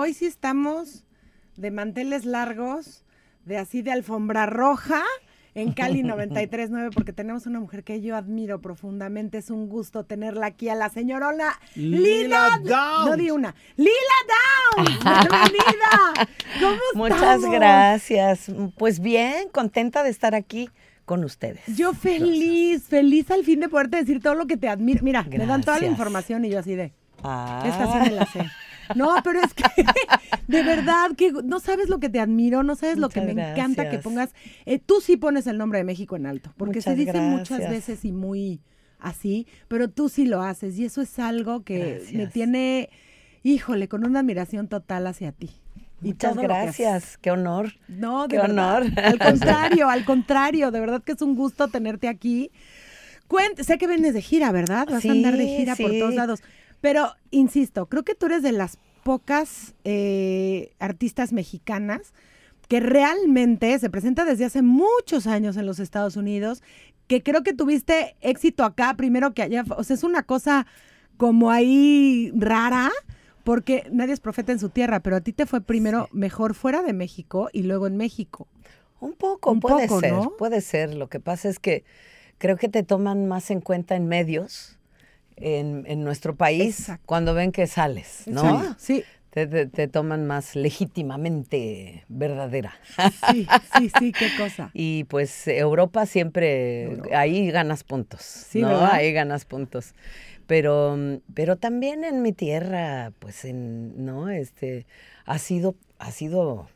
Hoy sí estamos de manteles largos, de así de alfombra roja en Cali 93.9 porque tenemos una mujer que yo admiro profundamente. Es un gusto tenerla aquí a la señorona Lila, Downs. No di una. Lila Downs. Bienvenida. ¿Cómo Muchas estamos? gracias. Pues bien, contenta de estar aquí con ustedes. Yo feliz, feliz al fin de poderte decir todo lo que te admiro. Mira, me dan toda la información y yo así de, Ah, esta sí me la sé. No, pero es que de verdad que no sabes lo que te admiro, no sabes lo que me encanta que pongas. eh, tú sí pones el nombre de México en alto, porque se dice muchas veces y muy así, pero tú sí lo haces y eso es algo que me tiene, híjole, con una admiración total hacia ti. Y Muchas que gracias, qué honor. No, de Qué verdad. honor. Al contrario, al contrario, de verdad que es un gusto tenerte aquí. Cuent sé que vienes de gira, ¿verdad? Vas a andar de Sí, gira por todos lados. Pero, insisto, creo que tú eres de las pocas eh, artistas mexicanas que realmente se presenta desde hace muchos años en los Estados Unidos, que creo que tuviste éxito acá primero que allá. O sea, es una cosa como ahí rara, porque nadie es profeta en su tierra, pero a ti te fue primero mejor fuera de México y luego en México. Un poco, Un puede poco, ser, ¿no? puede ser. Lo que pasa es que creo que te toman más en cuenta en medios en, en nuestro país Exacto. cuando ven que sales, ¿no? Exacto. Sí, Te, te- te toman más legítimamente verdadera. sí, sí, sí, qué cosa. Y pues Europa siempre, Europa. ahí ganas puntos, Sí, ¿no? ¿verdad? Ahí ganas puntos. Pero, pero también en mi tierra, pues en, ¿no? Este, ha sido Ha sido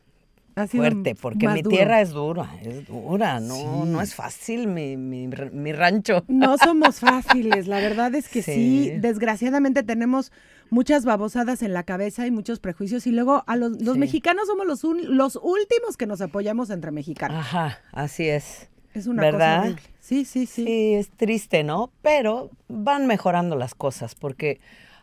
fuerte, porque mi duro. tierra es dura, es dura, no, no es fácil mi, mi, rancho. No somos fáciles, la verdad es que sí. Sí. desgraciadamente tenemos muchas babosadas en la cabeza y muchos prejuicios y luego a los, los Sí. mexicanos somos los, un- los últimos que nos apoyamos entre mexicanos. Ajá, así es. es una ¿verdad? cosa horrible. Sí, sí, sí. Sí, es triste, ¿no? Pero van mejorando las cosas, porque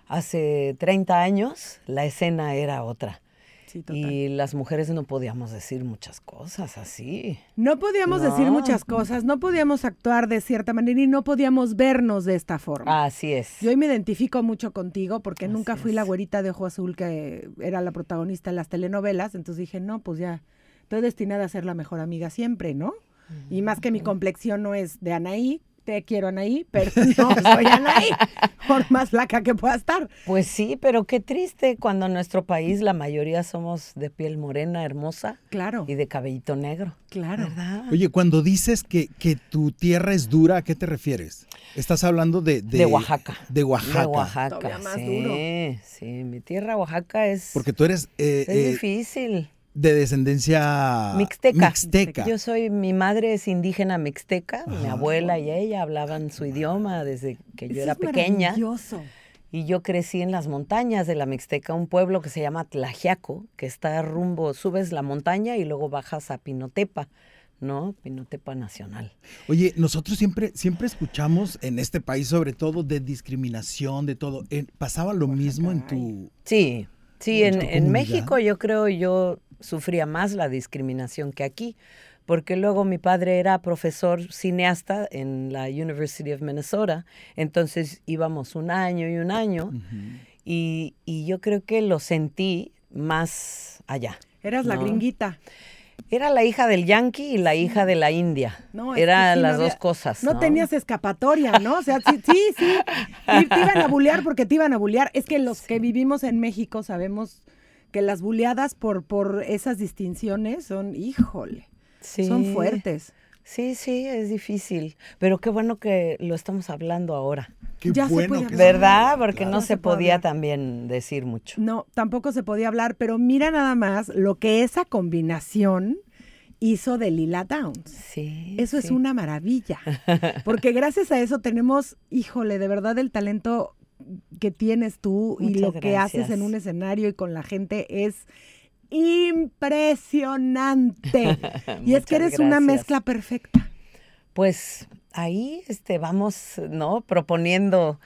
hace 30 años la escena era otra. Sí. Y las mujeres no podíamos decir muchas cosas así. No podíamos decir muchas cosas, no podíamos actuar de cierta manera y no podíamos vernos de esta forma. Así es. Yo hoy me identifico mucho contigo porque nunca fui la güerita de ojo azul que era la protagonista de las telenovelas, entonces dije, no, pues ya, estoy destinada a ser la mejor amiga siempre, ¿no? Y más que mi complexión no es de Anaí, te quiero Anaí, pero no soy Anaí, por más flaca que pueda estar. Pues sí, pero qué triste cuando en nuestro país la mayoría somos de piel morena, hermosa Claro, y de cabellito negro. claro. ¿Verdad? Oye, cuando dices que, que tu tierra es dura, ¿a qué te refieres? Estás hablando de... De, Oaxaca. De Oaxaca. De Oaxaca. Más sí, duro. sí. Mi tierra, Oaxaca, es, Porque tú eres eh, es eh, difícil. De descendencia... Mixteca. Mixteca. Yo soy, mi madre es indígena mixteca, mi abuela y ella hablaban su idioma desde que yo Eso era es pequeña. maravilloso. Y yo crecí en las montañas de la Mixteca, un pueblo que se llama Tlajiaco, que está rumbo, subes la montaña y luego bajas a Pinotepa, ¿no? Pinotepa Nacional. Oye, nosotros siempre, siempre escuchamos en este país sobre todo de discriminación, de todo. ¿Pasaba lo mismo en tu... Sí, sí, En en, tu en comunidad. México yo creo yo sufría más la discriminación que aquí, porque luego mi padre era profesor cineasta en la University of Minnesota, entonces íbamos un año y un año, y, y yo creo que lo sentí más allá. Eras la gringuita. Era la hija del yanqui y la hija de la india. No, no las había- dos cosas. No, No, tenías escapatoria, ¿no? O sea, sí, sí, sí. Y te iban a bullear porque te iban a bullear. Es que los que vivimos en México sabemos que las bulleadas por, por esas distinciones son, híjole, son fuertes. Sí, sí, es difícil. Pero qué bueno que lo estamos hablando ahora. Qué Ya se bueno puede que hablar. ¿Verdad? Porque Claro. no No se se puede podía hablar. también decir mucho. No, tampoco se podía hablar, pero mira nada más lo que esa combinación hizo de Lila Downs. Sí. Eso es una maravilla, porque gracias a eso tenemos, híjole, de verdad el talento que tienes tú y lo que haces en un escenario y con la gente es impresionante. y es que eres una mezcla perfecta. Pues ahí este, vamos, ¿no? Proponiendo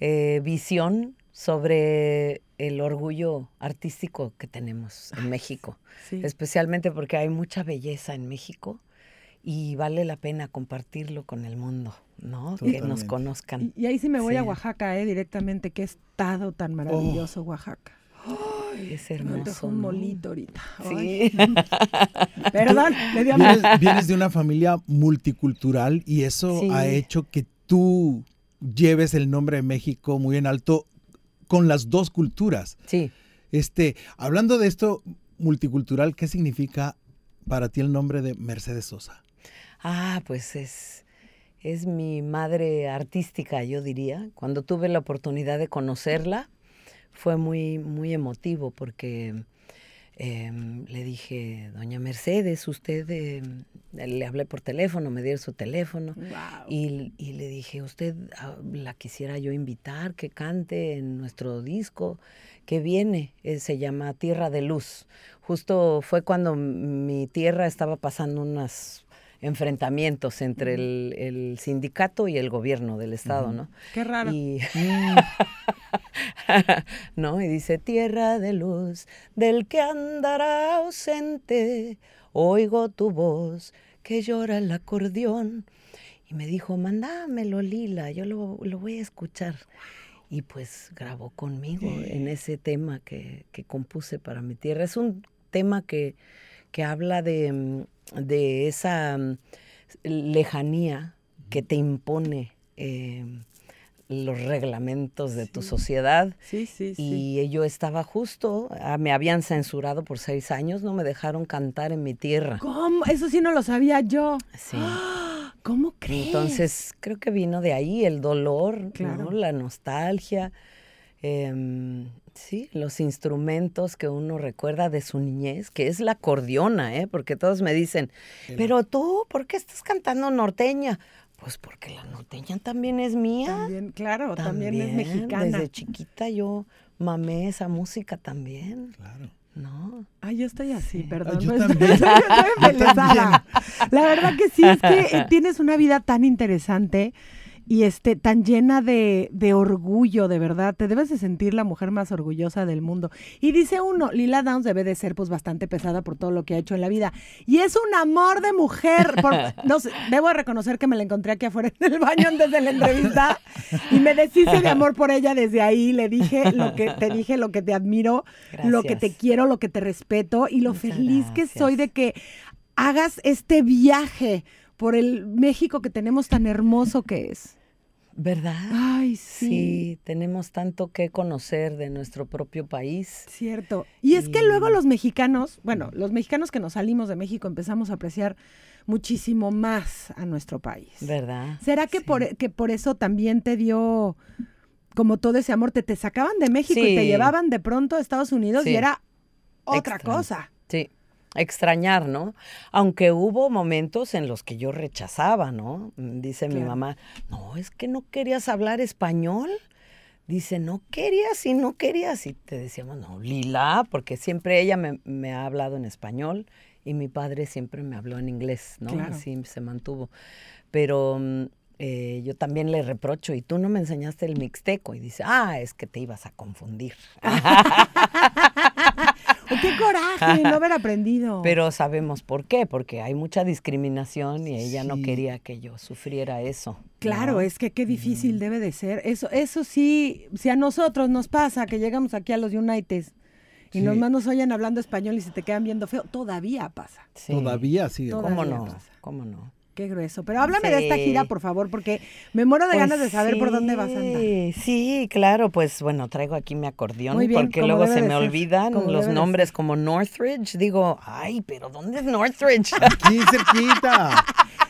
eh, visión sobre el orgullo artístico que tenemos en México, Sí. especialmente porque hay mucha belleza en México y vale la pena compartirlo con el mundo, ¿no? Que nos conozcan. Y, y ahí sí me voy a. Oaxaca, eh, directamente. Qué estado tan maravilloso Oaxaca. Es Me hermoso. un molito ahorita. Ay, Sí. Perdón, le dio Vienes, vienes de una familia multicultural y eso Sí. ha hecho que tú lleves el nombre de México muy en alto con las dos culturas. sí. Este, hablando de esto multicultural, ¿qué significa para ti el nombre de Mercedes Sosa? Ah, pues es, es mi madre artística, yo diría. Cuando tuve la oportunidad de conocerla, fue muy, muy emotivo porque em, le dije, doña Mercedes, usted, em, le hablé por teléfono, me dieron su teléfono. Guau. Y, y le dije, usted ah, la quisiera yo invitar, que cante en nuestro disco que viene, eh, se llama Tierra de Luz. Justo fue cuando mi tierra estaba pasando unos enfrentamientos entre el, el sindicato y el gobierno del estado, ¿no? Qué raro. Y, ¿no? y dice, tierra de luz, del que andará ausente, oigo tu voz que llora el acordeón. Y me dijo, mándamelo, Lila, yo lo, lo voy a escuchar. Y pues grabó conmigo en ese tema que, que compuse para mi tierra. Es un tema que, que habla de, mm, de esa mm, lejanía que te impone eh, los reglamentos de tu sociedad. Sí, sí, sí. Y yo estaba justo, ah, me habían censurado por seis años, no me dejaron cantar en mi tierra. ¿Cómo? Eso sí no lo sabía yo. Sí. ¿Cómo crees? Entonces, creo que vino de ahí el dolor, Claro. ¿no? la nostalgia, em, sí, los instrumentos que uno recuerda de su niñez, que es la acordeona, ¿eh? porque todos me dicen, pero tú, ¿por qué estás cantando norteña? Pues porque la norteña también es mía. También, claro, también, es mexicana. Desde chiquita yo mamé esa música también, Claro. ¿no? Ay, yo estoy así, perdón. Yo no estoy- Yo embelesada. La verdad que sí, es que eh, tienes una vida tan interesante y este, tan llena de, de orgullo, de verdad. Te debes de sentir la mujer más orgullosa del mundo. Y dice uno, Lila Downs debe de ser pues bastante pesada por todo lo que ha hecho en la vida. Y es un amor de mujer. por- no sé, debo de reconocer que me la encontré aquí afuera en el baño antes de la entrevista y me deshice de amor por ella desde ahí. Le dije lo que te dije, lo que te admiro, lo que te quiero, lo que te respeto y lo Muchas feliz que soy de que hagas este viaje por el México que tenemos tan hermoso que es. ¿Verdad? Ay, sí. Sí, tenemos tanto que conocer de nuestro propio país. Cierto. Y es que luego los mexicanos, bueno, los mexicanos que nos salimos de México empezamos a apreciar muchísimo más a nuestro país. ¿Verdad? ¿Será que, Sí. por, que por eso también te dio como todo ese amor? Te, te sacaban de México y te llevaban de pronto a Estados Unidos y era otra cosa. Extrañar, ¿no? Aunque hubo momentos en los que yo rechazaba, ¿no? Dice mi mamá, no, es que no querías hablar español. Dice, no querías y no querías. Y te decíamos, no, Lila, porque siempre ella me, me ha hablado en español y mi padre siempre me habló en inglés, ¿no? Claro. Así se mantuvo. Pero mm, eh, yo también le reprocho, y tú no me enseñaste el mixteco. Y dice, ah, es que te ibas a confundir. ¡Oh, ¡Qué coraje no haber aprendido! Pero sabemos por qué, porque hay mucha discriminación y ella no Sí. quería que yo sufriera eso. Claro, ¿no? es que qué difícil debe de ser. Eso, eso sí, si a nosotros nos pasa que llegamos aquí a los United y Sí. los más nos oyen hablando español y se te quedan viendo feo, todavía pasa. Sí. Todavía sigue. Todavía ¿Cómo no? pasa. ¿Cómo no? Qué grueso. Pero háblame de esta gira, por favor, porque me muero de Pues ganas de saber por dónde vas a andar. sí, claro, pues bueno, traigo aquí mi acordeón Muy bien, porque luego se me ser, olvidan como los nombres como Northridge. Digo, ay, pero ¿dónde es Northridge? Aquí cerquita.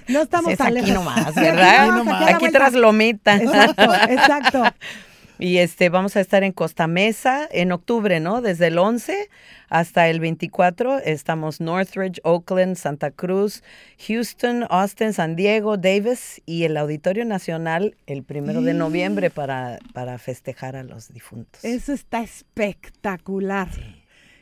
No estamos es tan aquí lejos. nomás, Sí, ¿verdad? aquí, nomás, aquí Aquí vuelta. tras Lomita. Exacto, exacto. Y este, vamos a estar en Costa Mesa en octubre, ¿no? Desde el 11 hasta el 24 estamos Northridge, Oakland, Santa Cruz, Houston, Austin, San Diego, Davis y el Auditorio Nacional el primero de noviembre para, para festejar a los difuntos. Eso está espectacular.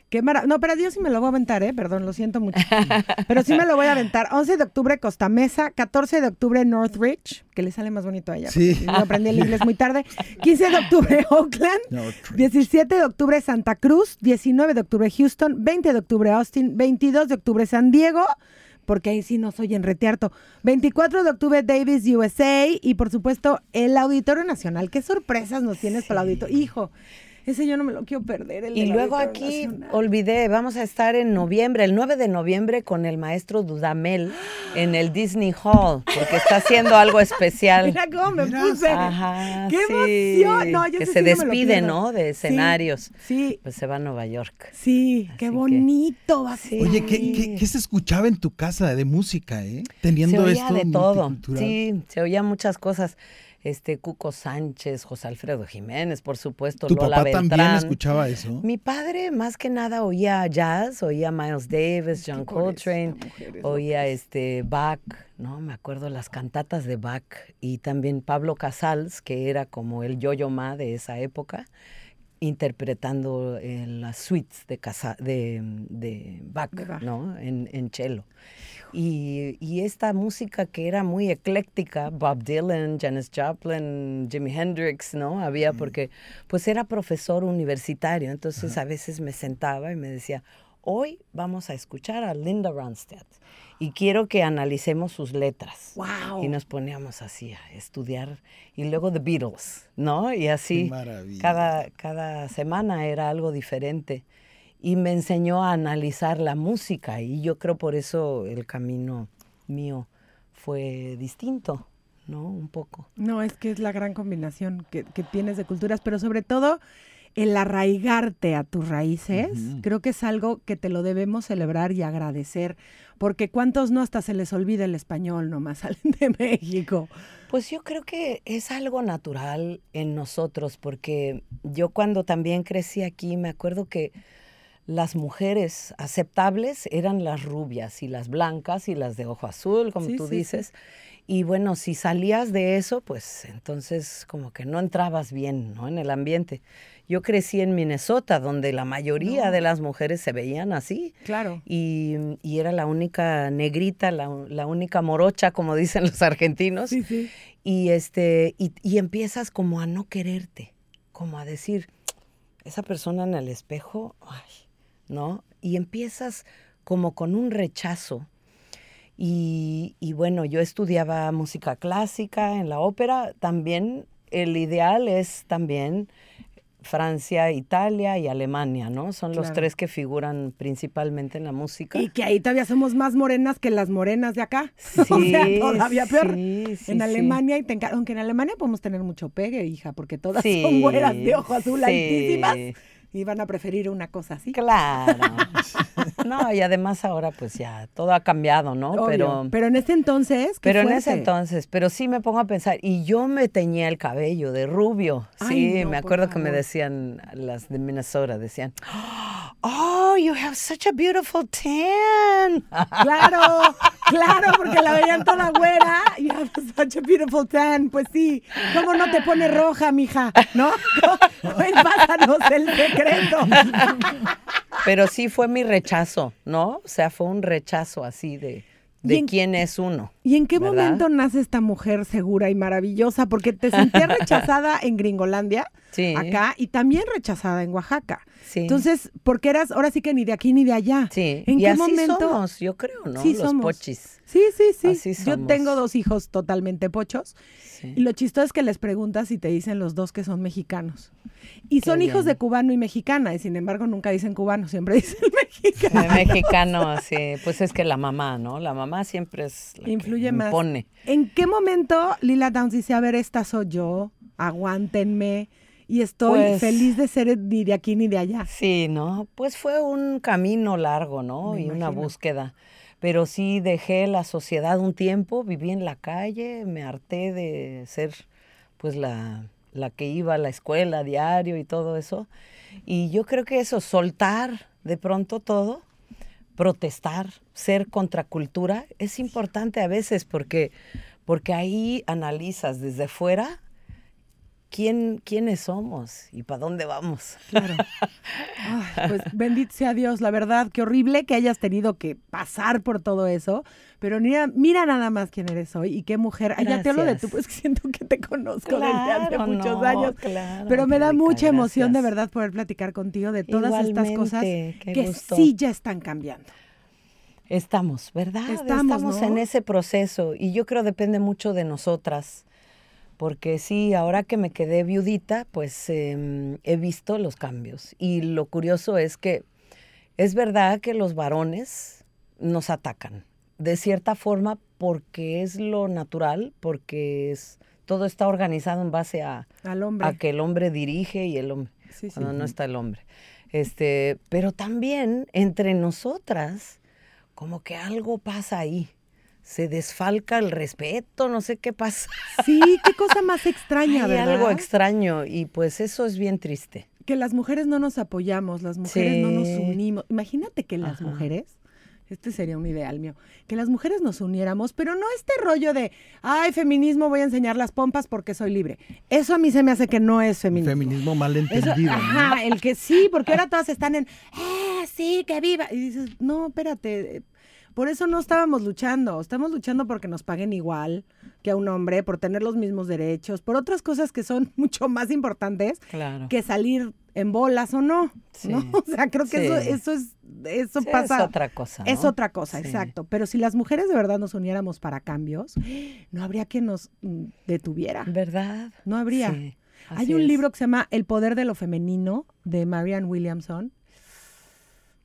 Qué mara- No, pero Dios sí me lo voy a aventar, ¿eh? Perdón, lo siento mucho. Pero sí me lo voy a aventar. 11 de octubre, Costa Mesa. 14 de octubre, Northridge, que le sale más bonito a ella. Sí. Yo aprendí el inglés muy tarde. 15 de octubre, Oakland. Northridge. 17 de octubre, Santa Cruz. 19 de octubre, Houston. 20 de octubre, Austin. 22 de octubre, San Diego. Porque ahí sí no soy en Retearto. 24 de octubre, Davis, USA. Y por supuesto, el Auditorio Nacional. ¿Qué sorpresas nos tienes para el auditorio? Hijo, ese yo no me lo quiero perder. el Y luego aquí, Nacional. olvidé, vamos a estar en noviembre, el 9 de noviembre, con el maestro Dudamel en el Disney Hall, porque está haciendo algo especial. Mira cómo me Mira. puse. Ajá, ¡Qué sí, emoción! No, yo que se no despide. ¿no? De escenarios. Sí, Pues se va a Nueva York. sí, Así qué que- bonito va a ser. Oye, ¿qué, qué, qué se escuchaba en tu casa de música, eh? Teniendo se oía esto de todo. Sí, se oía muchas cosas. Este, Cuco Sánchez, José Alfredo Jiménez, por supuesto, ¿Tu Lola papá también Beltrán. escuchaba eso? Mi padre más que nada oía jazz, oía Miles Davis, John Coltrane, oía este Bach, no me acuerdo las cantatas de Bach y también Pablo Casals, que era como el yo-yo ma de esa época, interpretando eh, las suites de, Casa- de, De Bach. ¿no? En, en cello. Y, y esta música que era muy ecléctica, Bob Dylan, Janis Joplin, Jimi Hendrix, ¿no? Había porque, pues era profesor universitario, entonces a veces me sentaba y me decía, hoy vamos a escuchar a Linda Ronstadt y quiero que analicemos sus letras. Wow. Y nos poníamos así a estudiar. Y luego The Beatles, ¿no? Y así cada, cada semana era algo diferente. Y me enseñó a analizar la música. Y yo creo por eso el camino mío fue distinto, ¿no? Un poco. No, es que es la gran combinación que, que tienes de culturas, pero sobre todo el arraigarte a tus raíces, creo que es algo que te lo debemos celebrar y agradecer, porque cuántos no hasta se les olvida el español, nomás salen de México. Pues yo creo que es algo natural en nosotros, porque yo cuando también crecí aquí me acuerdo que las mujeres aceptables eran las rubias y las blancas y las de ojo azul, como Sí, tú sí, sí. dices. Y bueno, si salías de eso, pues entonces como que no entrabas bien, ¿no? En el ambiente. Yo crecí en Minnesota, donde la mayoría No. de las mujeres se veían así. Claro. Y, y era la única negrita, la, la única morocha, como dicen los argentinos. Sí, sí. Y, este, y, y empiezas como a no quererte, como a decir, esa persona en el espejo, ay, ¿no? Y empiezas como con un rechazo. Y, y bueno, yo estudiaba música clásica en la ópera. También el ideal es también Francia, Italia y Alemania, ¿no? Son los tres que figuran principalmente en la música. Y que ahí todavía somos más morenas que las morenas de acá. Sí, o sea, todavía peor. sí, sí, en. Alemania, y te aunque en Alemania podemos tener mucho pegue, hija, porque todas son güeras de ojo azul sí. altísimas y van a preferir una cosa así. Claro. No, y además ahora pues ya todo ha cambiado, ¿no? Obvio. Pero, pero en ese entonces, qué pero en ese entonces, pero sí me pongo a pensar, y yo me teñía el cabello de rubio. Ay, Sí, no, me acuerdo que me decían las de Minnesota, decían, oh, you have such a beautiful tan. Claro, claro, porque la veían toda güera. You have such a beautiful tan. Pues sí, ¿cómo no te pone roja, mija? ¿No? Pues pásanos el secreto. Pero sí fue mi rechazo, ¿no? O sea, fue un rechazo así de, de en- quién es uno. ¿Y en qué ¿Verdad? momento nace esta mujer segura y maravillosa? Porque te sentías rechazada en Gringolandia, Sí. acá, y también rechazada en Oaxaca. Sí. Entonces, porque eras ahora sí que ni de aquí ni de allá. Sí, ¿En y qué así momento? somos, yo creo, ¿no? Sí, Los somos. pochis. Sí, sí, sí. Así Yo tengo dos hijos totalmente pochos. Sí. Y lo chistoso es que les preguntas y te dicen los dos que son mexicanos. Y Qué son hijos de cubano y mexicana, y sin embargo nunca dicen cubano, siempre dicen mexicano. De mexicano, sí. Pues es que la mamá, ¿no? La mamá siempre es la Influye más. impone. ¿En qué momento Lila Downs dice, a ver, esta soy yo, aguántenme, y estoy Pues- feliz de ser ni de aquí ni de allá? Sí, ¿no? Pues fue un camino largo, ¿no? Me y una imagino. búsqueda. Pero sí dejé la sociedad un tiempo, viví en la calle, me harté de ser pues la, la que iba a la escuela a diario y todo eso. Y yo creo que eso, soltar de pronto todo, protestar, ser contracultura, es importante a veces porque, porque ahí analizas desde fuera quién, quiénes somos y para dónde vamos. Claro. Ay, pues bendito sea Dios, la verdad, qué horrible que hayas tenido que pasar por todo eso, pero mira, mira nada más quién eres hoy y qué mujer. Ay, ya te hablo de tú, pues siento que te conozco desde hace muchos no, años. claro, pero me da mucha emoción de verdad poder platicar contigo de todas estas cosas que gusto. sí ya están cambiando. Estamos, ¿verdad? Estamos, ¿no? en ese proceso y yo creo depende mucho de nosotras, porque sí, ahora que me quedé viudita, pues em, he visto los cambios y lo curioso es que es verdad que los varones nos atacan, de cierta forma porque es lo natural, porque es, todo está organizado en base a, Al hombre. a que el hombre dirige y el hombre Sí, sí. cuando no está el hombre. Este, pero también entre nosotras, como que algo pasa ahí. Se desfalca el respeto, no sé qué pasa. Sí, qué cosa más extraña, Hay ¿verdad? algo extraño y pues eso es bien triste. que las mujeres no nos apoyamos, las mujeres no nos unimos. Imagínate que las Ajá. mujeres, este sería un ideal mío, que las mujeres nos uniéramos, pero no este rollo de, ay, feminismo, voy a enseñar las pompas porque soy libre. Eso a mí se me hace que no es feminismo. Feminismo mal Eso- entendido. ¿no? ajá, el que sí, porque ahora todas están en, eh, sí, que viva. Y dices, no, espérate, por eso no estábamos luchando, estamos luchando porque nos paguen igual que a un hombre, por tener los mismos derechos, por otras cosas que son mucho más importantes Claro. que salir en bolas o no, Sí. ¿no? O sea, creo que eso, Sí. eso es, eso Sí, pasa. es otra cosa. Es otra cosa, exacto. Pero si las mujeres de verdad nos uniéramos para cambios, no habría quien nos mm, detuviera. ¿Verdad? No habría. Hay un es. libro que se llama El poder de lo femenino de Marianne Williamson.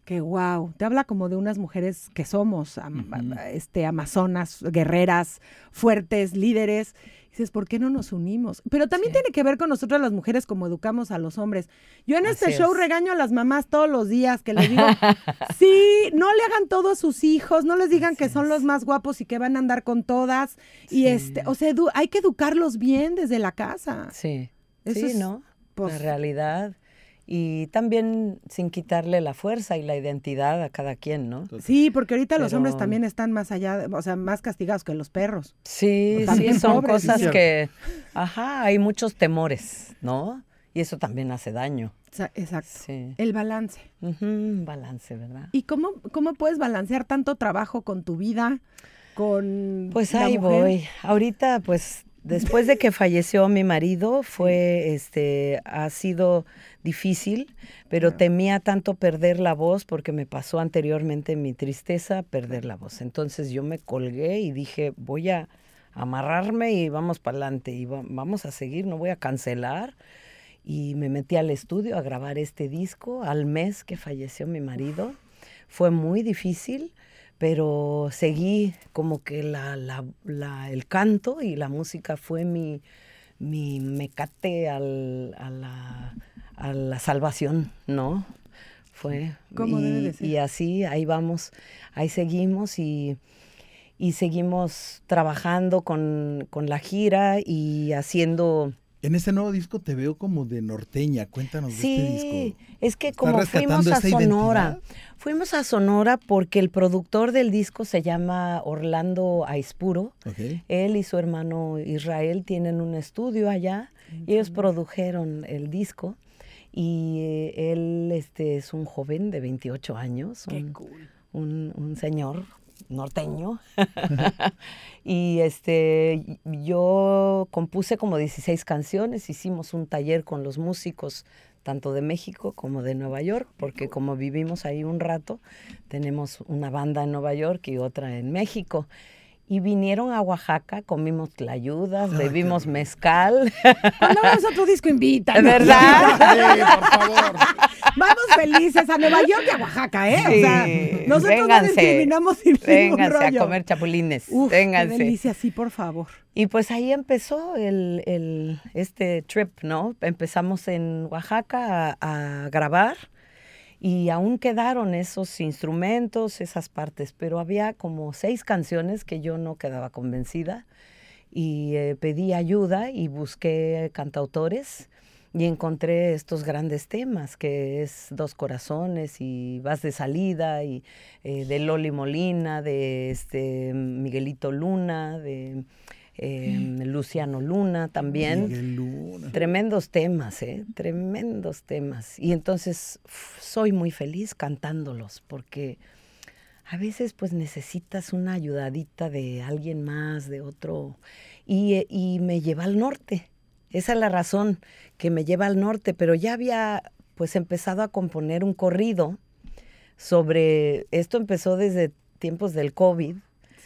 Que wow, te habla como de unas mujeres que somos, am- este, amazonas, guerreras, fuertes, líderes. Dices, ¿por qué no nos unimos? Pero también Sí. tiene que ver con nosotras las mujeres como educamos a los hombres. Yo en este show es. regaño a las mamás todos los días que les digo, sí, no le hagan todo a sus hijos, no les digan que son es. los más guapos y que van a andar con todas. Y este, o sea, hay que educarlos bien desde la casa. Sí. Eso sí, es, ¿no? pues- la realidad. Y también sin quitarle la fuerza y la identidad a cada quien, ¿no? Sí, porque ahorita los hombres también están más allá, o sea, más castigados que los perros. Sí, sí, También son pobres, cosas sí. que, ajá, hay muchos temores, ¿no? Y eso también hace daño. Exacto. Sí. El balance. Balance, ¿verdad? ¿Y cómo, cómo puedes balancear tanto trabajo con tu vida, con Pues la ahí mujer? voy. Ahorita, pues, después de que falleció mi marido, fue, este, ha sido difícil, pero temía tanto perder la voz porque me pasó anteriormente mi tristeza perder la voz. Entonces yo me colgué y dije, voy a amarrarme y vamos para adelante y va- vamos a seguir, no voy a cancelar. Y me metí al estudio a grabar este disco al mes que falleció mi marido. Fue muy difícil, pero seguí como que la, la- la- el canto y la música fue mi, mi mecate al- a, la, a la salvación, ¿no? Fue. Como y, debe de ser. y así, ahí vamos, ahí seguimos y, y seguimos trabajando con, con la gira y haciendo... En este nuevo disco te veo como de norteña. Cuéntanos de este Sí, disco. es que ¿Está como fuimos a Sonora, identidad? fuimos a Sonora porque el productor del disco se llama Orlando Aispuro. Él y su hermano Israel tienen un estudio allá y ellos produjeron el disco. Y eh, él este, es un joven de 28 años, Qué un, cool. un- un señor norteño. y este, yo compuse como 16 canciones, hicimos un taller con los músicos tanto de México como de Nueva York, porque como vivimos ahí un rato, tenemos una banda en Nueva York y otra en México. Y vinieron a Oaxaca, comimos tlayudas, qué bebimos mezcal. Cuando vamos a otro disco, invita. ¿Verdad? Sí, por favor. Vamos felices a Nueva York y a Oaxaca, ¿eh? O sea, nosotros no vénganse, discriminamos sin Vénganse a rollo. comer chapulines. Uf, qué vénganse. delicia, sí, por favor. Y pues ahí empezó el, el- este trip, ¿no? Empezamos en Oaxaca a, a grabar y aún quedaron esos instrumentos, esas partes, pero había como seis canciones que yo no quedaba convencida y eh, pedí ayuda y busqué cantautores y encontré estos grandes temas que es Dos Corazones y Vas de Salida y eh, de Loli Molina, de este Miguelito Luna, de em, Luciano Luna también. Miguel Luna. Tremendos temas, ¿eh? Tremendos temas. Y entonces soy muy feliz cantándolos porque a veces pues necesitas una ayudadita de alguien más, de otro, y, eh, y me lleva al norte. Esa es la razón que me lleva al norte, pero ya había pues empezado a componer un corrido sobre, esto empezó desde tiempos del COVID,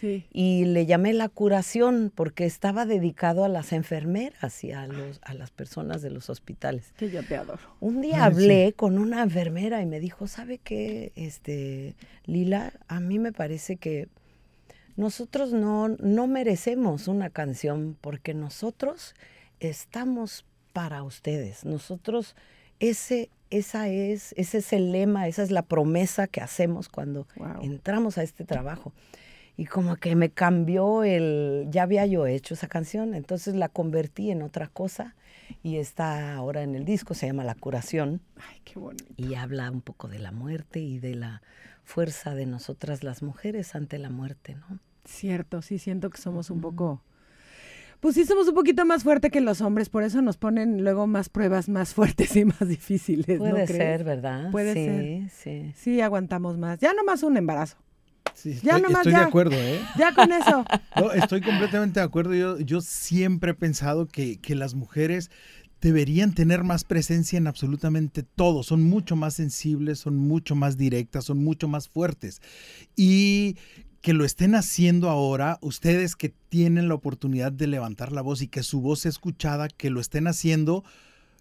Sí. y le llamé la curación porque estaba dedicado a las enfermeras y a, los, a las personas de los hospitales. Que yo te adoro. Un día Ay, hablé con una enfermera y me dijo, ¿sabe qué, este, Lila? A mí me parece que nosotros no, no merecemos una canción porque nosotros estamos para ustedes. Nosotros, ese, esa es, ese es el lema, esa es la promesa que hacemos cuando Wow. entramos a este trabajo. Y como que me cambió el, ya había yo hecho esa canción, entonces la convertí en otra cosa y está ahora en el disco, se llama La Curación Ay, qué bonito. y habla un poco de la muerte y de la fuerza de nosotras las mujeres ante la muerte, ¿no? Cierto, sí siento que somos un poco. Pues sí, somos un poquito más fuertes que los hombres, por eso nos ponen luego más pruebas más fuertes y más difíciles. ¿no Puede crees? ser, ¿verdad? Puede sí, ser. sí. Sí, aguantamos más. Ya nomás un embarazo. Sí, Ya estoy, nomás, estoy ya. de acuerdo, ¿eh? Ya con eso. No, estoy completamente de acuerdo. Yo, yo siempre he pensado que, que las mujeres deberían tener más presencia en absolutamente todo. Son mucho más sensibles, son mucho más directas, son mucho más fuertes. Y que lo estén haciendo ahora, ustedes que tienen la oportunidad de levantar la voz y que su voz sea escuchada, que lo estén haciendo,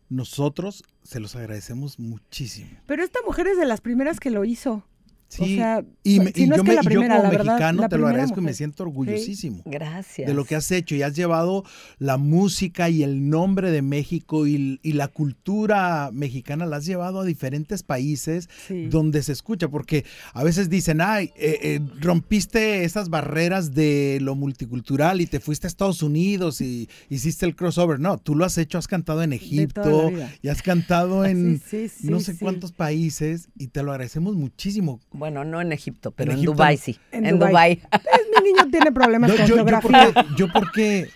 nosotros se los agradecemos muchísimo. Pero esta mujer es de las primeras que lo hizo. Sí, sea, y, me- si no yo, me- la como la verdad, mexicano la te lo agradezco y me siento orgullosísimo. Gracias. de lo que has hecho y has llevado la música y el nombre de México y, y la cultura mexicana la has llevado a diferentes países Sí. donde se escucha, porque a veces dicen, ay, eh, eh, rompiste esas barreras de lo multicultural y te fuiste a Estados Unidos y hiciste el crossover. No, tú lo has hecho, has cantado en Egipto y has cantado en Sí, no sé cuántos países y te lo agradecemos muchísimo. Bueno, no en Egipto, pero en, Egipto Dubái sí. En En, Dubái. Dubái. Es, mi niño tiene problemas No, con yo, yo geografía. porque, yo porque,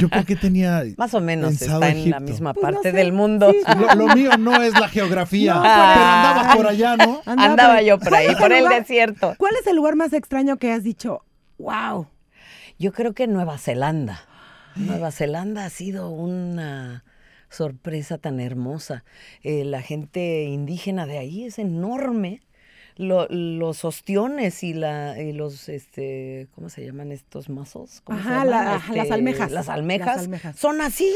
yo porque tenía Más o menos está en la misma Pues no parte sé, del mundo. sí. Lo, lo mío no es la geografía, No, pero por ahí. andabas por allá, ¿no? Andaba Andaba yo por ahí, ¿Cuál es por el lugar- desierto. ¿Cuál es el lugar más extraño que has dicho? Wow. Yo creo que Nueva Zelanda. Nueva Zelanda ha sido una sorpresa tan hermosa. Eh, la gente indígena de ahí es enorme. Lo- los ostiones y, la, y los, este, ¿cómo se llaman estos mazos? ¿Cómo se Ajá, llaman? la- ajá, las almejas. Las almejas. Las almejas. Son así,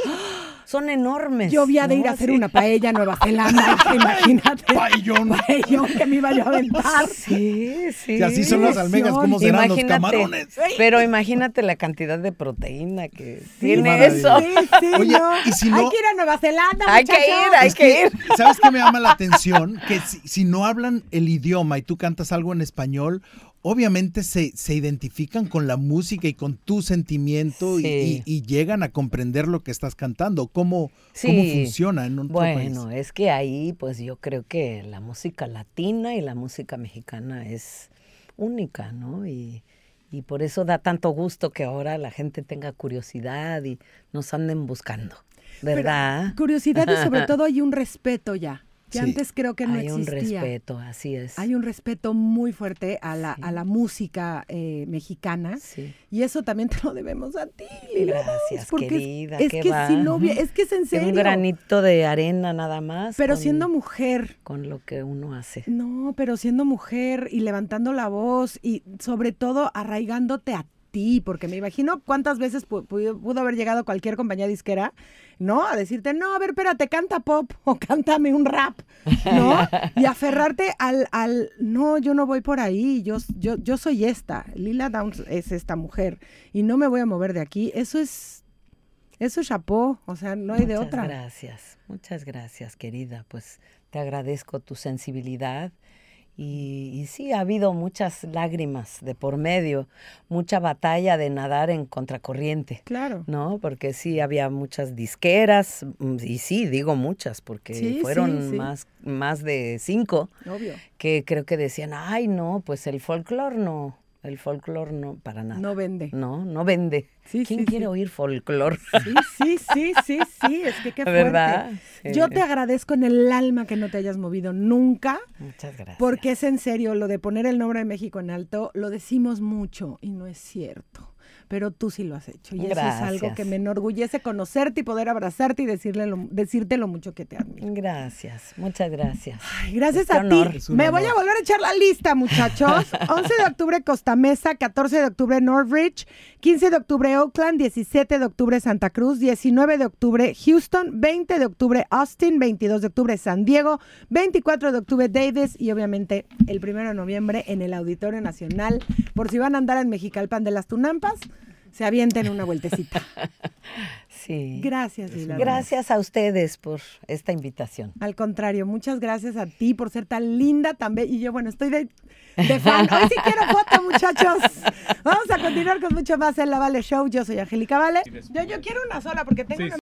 son enormes. Yo había de ir a hacer una paella a Nueva Zelanda, imagínate. Paellón. Paellón que me iba yo a aventar. Sí, sí. Y así son las almejas, ¿cómo serán los Imagínate, camarones? Pero imagínate la cantidad de proteína que Sí, tiene eso. Sí, sí, Oye, no. y si Hay que ir a Nueva Zelanda, Hay que ir, hay Es que ir. ¿Sabes qué me llama la atención? Que si, si no hablan el idioma y tú cantas algo en español, obviamente se, se identifican con la música y con tu sentimiento y- Sí. y, y llegan a comprender lo que estás cantando. ¿Cómo, Sí. cómo funciona en otro Bueno, país? es que ahí pues yo creo que la música latina y la música mexicana es única, ¿no? Y, y por eso da tanto gusto que ahora la gente tenga curiosidad y nos anden buscando, ¿verdad? Curiosidad y sobre todo hay un respeto ya. Que Sí. antes creo que no Hay un existía. respeto, así es. Hay un respeto muy fuerte a la, Sí. a la música eh, mexicana. Sí. Y eso también te lo debemos a ti, Gracias, porque querida, Es, que va. si no es que es en un granito de arena nada más. pero con- siendo mujer, Con lo que uno hace. no, pero siendo mujer y levantando la voz y sobre todo arraigándote a ti, porque me imagino cuántas veces pu- pudo, haber llegado cualquier compañía disquera, ¿no? A decirte, no, a ver, espérate, canta pop o cántame un rap, ¿no? Y aferrarte al, al, no, yo no voy por ahí, yo, yo, yo soy esta, Lila Downs es esta mujer y no me voy a mover de aquí. Eso es, eso es chapó, o sea, no hay de Muchas otra. Gracias, muchas gracias, querida. Pues te agradezco tu sensibilidad. Y, y sí, ha habido muchas lágrimas de por medio, mucha batalla de nadar en contracorriente, Claro. ¿no? Porque sí, había muchas disqueras, mm, y sí, digo muchas, porque Sí, fueron sí, sí. Más, más de cinco Obvio. que creo que decían, ay, no, pues el folclore no, El folclore no, para nada. No vende. No, no vende. Sí, ¿Quién sí, quiere sí. oír folclore? Sí, sí, sí, sí, sí, es que qué fuerte. ¿Verdad? Yo te agradezco en el alma que no te hayas movido nunca, Muchas gracias. porque es en serio, lo de poner el nombre de México en alto, lo decimos mucho y no es cierto. Pero tú sí lo has hecho. Y eso es algo que me enorgullece conocerte y poder abrazarte y decirle lo- decirte lo mucho que te admiro. Gracias, muchas gracias. Ay, gracias a honor. ti. Me voy a volver a echar la lista, muchachos. 11 de octubre Costa Mesa, 14 de octubre Northridge, 15 de octubre Oakland, 17 de octubre Santa Cruz, 19 de octubre Houston, 20 de octubre Austin, 22 de octubre San Diego, 24 de octubre Davis y obviamente el 1 de noviembre en el Auditorio Nacional. Por si van a andar en Mexicalpan de las Tunampas, se avienten una vueltecita. Sí. Gracias, Lila. Gracias a ustedes por esta invitación. Al contrario, muchas gracias a ti por ser tan linda también. Y yo, bueno, estoy de, de fan. Hoy sí quiero foto, muchachos. Vamos a continuar con mucho más en La Vale Show. Yo soy Angélica Vale. Yo, yo quiero una sola porque tengo una